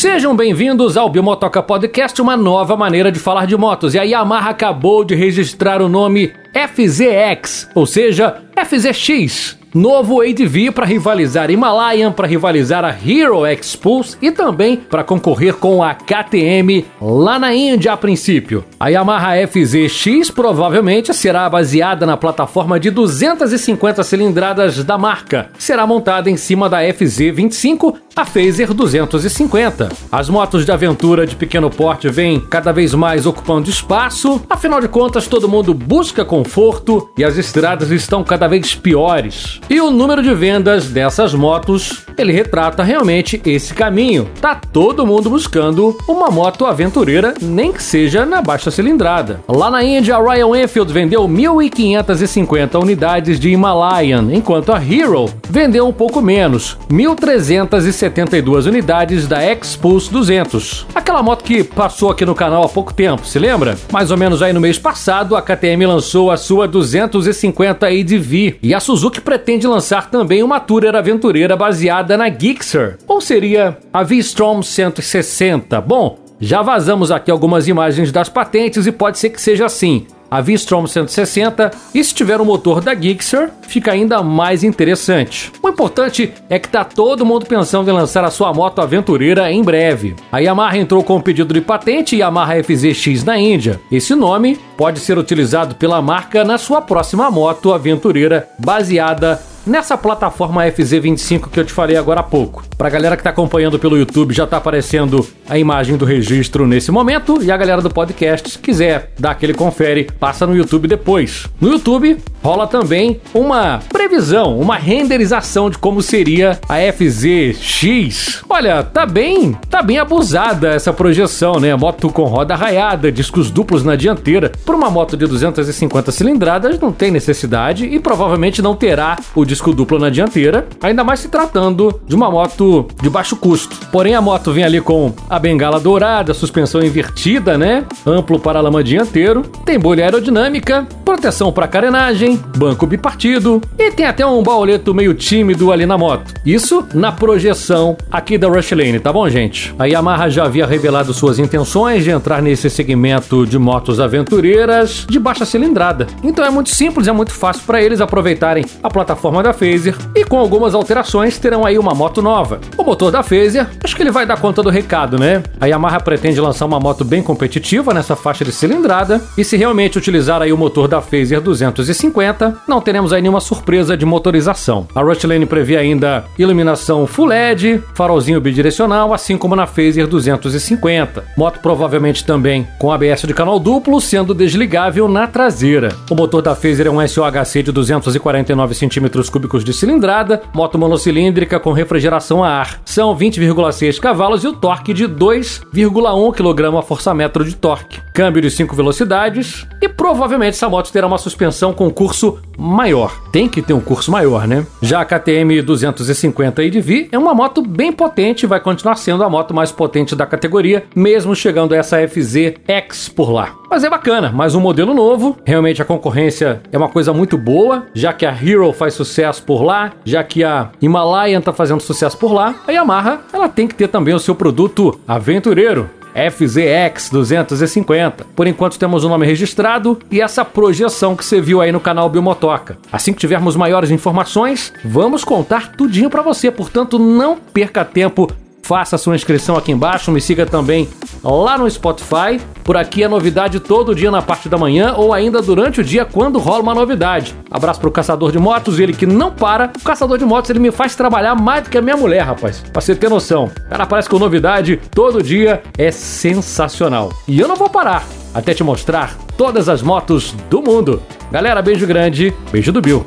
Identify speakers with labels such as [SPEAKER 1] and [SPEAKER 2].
[SPEAKER 1] Sejam bem-vindos ao Biomotoca Podcast, uma nova maneira de falar de motos. E a Yamaha acabou de registrar o nome FZX, ou seja, FZX novo ADV para rivalizar Himalayan, para rivalizar a Hero X Pulse e também para concorrer com a KTM lá na Índia a princípio. A Yamaha FZX provavelmente será baseada na plataforma de 250 cilindradas da marca. Será montada em cima da FZ25, a Phaser 250. As motos de aventura de pequeno porte vêm cada vez mais ocupando espaço, afinal de contas todo mundo busca conforto e as estradas estão cada vez piores. E o número de vendas dessas motos, ele retrata realmente esse caminho. Tá todo mundo buscando uma moto aventureira, nem que seja na baixa cilindrada. Lá na Índia, a Royal Enfield vendeu 1.550 unidades de Himalayan, enquanto a Hero vendeu um pouco menos, 1.372 unidades da X-Pulse 200. Aquela moto que passou aqui no canal há pouco tempo, se lembra? Mais ou menos aí no mês passado, a KTM lançou a sua 250 ADV e a Suzuki pretende pretende lançar também uma Tourer aventureira baseada na Gixxer, ou seria a V-Strom 160. Bom, já vazamos aqui algumas imagens das patentes e pode ser que seja assim. A V-Strom 160 e se tiver o um motor da Gixxer, fica ainda mais interessante. O importante é que tá todo mundo pensando em lançar a sua moto aventureira em breve. A Yamaha entrou com o pedido de patente Yamaha FZX na Índia. Esse nome pode ser utilizado pela marca na sua próxima moto aventureira baseada nessa plataforma FZ25 que eu te falei agora há pouco. Pra galera que tá acompanhando pelo YouTube, já tá aparecendo a imagem do registro nesse momento. E a galera do podcast, se quiser dar aquele confere, passa no YouTube depois. No YouTube rola também uma previsão, uma renderização de como seria a FZX. Olha, tá bem, tá bem abusada essa projeção, né? Moto com roda raiada, discos duplos na dianteira. Por uma moto de 250 cilindradas não tem necessidade e provavelmente não terá o disco duplo na dianteira, ainda mais se tratando de uma moto de baixo custo. Porém, a moto vem ali com a bengala dourada, suspensão invertida, né? Amplo paralama dianteiro, tem bolha aerodinâmica, proteção para carenagem, banco bipartido e tem até um baoleto meio tímido ali na moto. Isso na projeção aqui da Rushlane, tá bom, gente? A Yamaha já havia revelado suas intenções de entrar nesse segmento de motos aventureiras de baixa cilindrada. Então é muito simples, é muito fácil para eles aproveitarem a plataforma da Phaser e com algumas alterações terão aí uma moto nova. O motor da Phaser, acho que ele vai dar conta do recado, né? A Yamaha pretende lançar uma moto bem competitiva nessa faixa de cilindrada e se realmente utilizar aí o motor da Phaser 250, não teremos aí nenhuma surpresa de motorização. A Rushlane prevê ainda iluminação Full LED, farolzinho bidirecional, assim como na Phaser 250. Moto provavelmente também com ABS de canal duplo, sendo desligável na traseira. O motor da Phaser é um SOHC de 249 centímetros cúbicos de cilindrada, moto monocilíndrica com refrigeração a ar. São 20,6 cavalos e o torque de 2,1 kg a força-metro de torque. Câmbio de 5 velocidades e provavelmente essa moto terá uma suspensão com curso maior. Tem que ter um curso maior, né? Já a KTM 250 ADV é uma moto bem potente e vai continuar sendo a moto mais potente da categoria, mesmo chegando a essa FZ X por lá. Mas é bacana, mais um modelo novo. Realmente a concorrência é uma coisa muito boa, já que a Hero faz sucesso por lá, já que a Himalayan tá fazendo sucesso por lá. A Yamaha, ela tem que ter também o seu produto aventureiro. FZX 250. Por enquanto temos o nome registrado e essa projeção que você viu aí no canal Biomotoca. Assim que tivermos maiores informações, vamos contar tudinho para você. Portanto, não perca tempo faça sua inscrição aqui embaixo, me siga também lá no Spotify. Por aqui é novidade todo dia na parte da manhã ou ainda durante o dia quando rola uma novidade. Abraço pro caçador de motos, ele que não para. O caçador de motos ele me faz trabalhar mais do que a minha mulher, rapaz. Pra você ter noção. Cara, parece que novidade todo dia é sensacional. E eu não vou parar até te mostrar todas as motos do mundo. Galera, beijo grande, beijo do Bill.